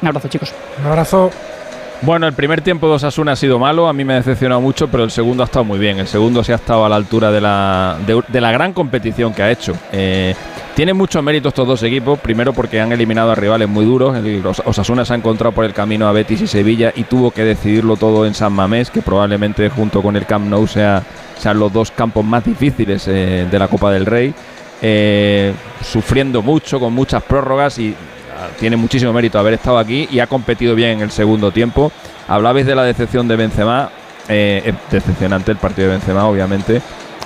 Un abrazo, chicos. Un abrazo. Bueno, el primer tiempo de Osasuna ha sido malo, a mí me ha decepcionado mucho, pero el segundo ha estado muy bien. El segundo se ha estado a la altura de la, de, la gran competición que ha hecho. Eh, tienen muchos méritos estos dos equipos, primero porque han eliminado a rivales muy duros. El Osasuna se ha encontrado por el camino a Betis y Sevilla y tuvo que decidirlo todo en San Mamés, que probablemente junto con el Camp Nou sea, sean los dos campos más difíciles eh, de la Copa del Rey. Eh, sufriendo mucho, con muchas prórrogas y tiene muchísimo mérito haber estado aquí y ha competido bien en el segundo tiempo. Hablabais de la decepción de Benzema, eh, es decepcionante el partido de Benzema, obviamente,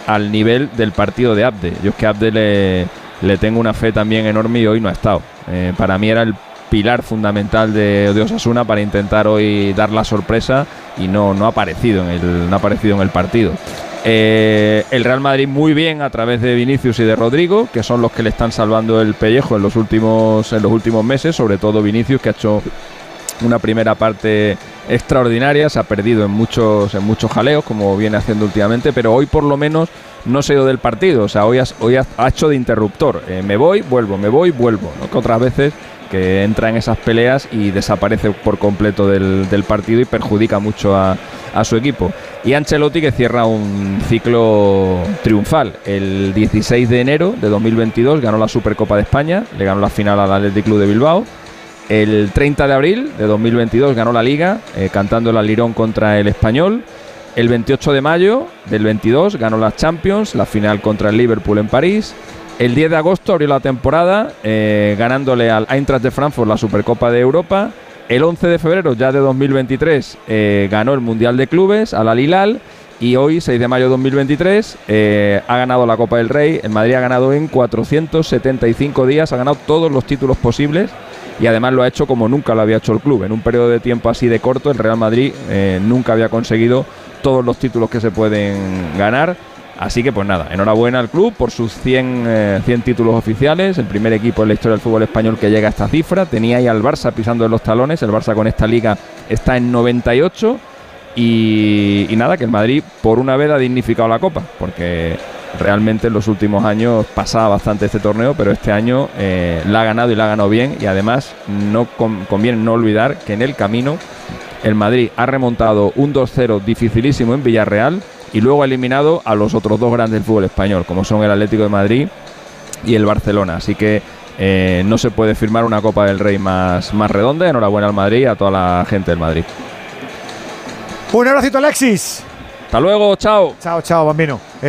al nivel del partido de Abde. Yo es que Abde le, le tengo una fe también enorme y hoy no ha estado. Eh, para mí era el pilar fundamental de, de, Osasuna para intentar hoy dar la sorpresa y no, no, ha, aparecido en el, no ha aparecido en el partido. Eh, el Real Madrid muy bien a través de Vinicius y de Rodrigo, que son los que le están salvando el pellejo en los últimos, en los últimos meses, sobre todo Vinicius, que ha hecho una primera parte extraordinaria, se ha perdido en muchos, en muchos jaleos, como viene haciendo últimamente, pero hoy por lo menos no se ha ido del partido, o sea, hoy, hoy ha, hecho de interruptor, eh, me voy, vuelvo, me voy, vuelvo, que otras veces que entra en esas peleas y desaparece por completo del, partido y perjudica mucho a, su equipo. Y Ancelotti que cierra un ciclo triunfal. El 16 de enero de 2022 ganó la Supercopa de España, le ganó la final al Athletic Club de Bilbao. El 30 de abril de 2022 ganó la Liga, eh, cantando el alirón contra el Español. El 28 de mayo del 22 ganó la Champions, la final contra el Liverpool en París. El 10 de agosto abrió la temporada eh, ganándole al Eintracht de Frankfurt la Supercopa de Europa. El 11 de febrero ya de 2023 eh, ganó el Mundial de Clubes al Alilal y hoy, 6 de mayo de 2023, eh, ha ganado la Copa del Rey. El Madrid ha ganado en 475 días, ha ganado todos los títulos posibles y además lo ha hecho como nunca lo había hecho el club. En un periodo de tiempo así de corto, el Real Madrid nunca había conseguido todos los títulos que se pueden ganar Así que pues nada, enhorabuena al club por sus 100, 100 eh, títulos oficiales, el primer equipo en la historia del fútbol español que llega a esta cifra. Tenía ahí al Barça pisando en los talones, el Barça con esta liga está en 98 y, nada, que el Madrid por una vez ha dignificado la copa, porque realmente en los últimos años pasaba bastante este torneo, pero este año eh, la ha ganado y la ha ganado bien y además no conviene no olvidar que en el camino el Madrid ha remontado un 2-0 dificilísimo en Villarreal y luego ha eliminado a los otros dos grandes del fútbol español, como son el Atlético de Madrid y el Barcelona. Así que eh, no se puede firmar una Copa del Rey más, más redonda. Enhorabuena al Madrid y a toda la gente del Madrid. Un abracito, Alexis. Hasta luego, chao. Chao, chao, bambino.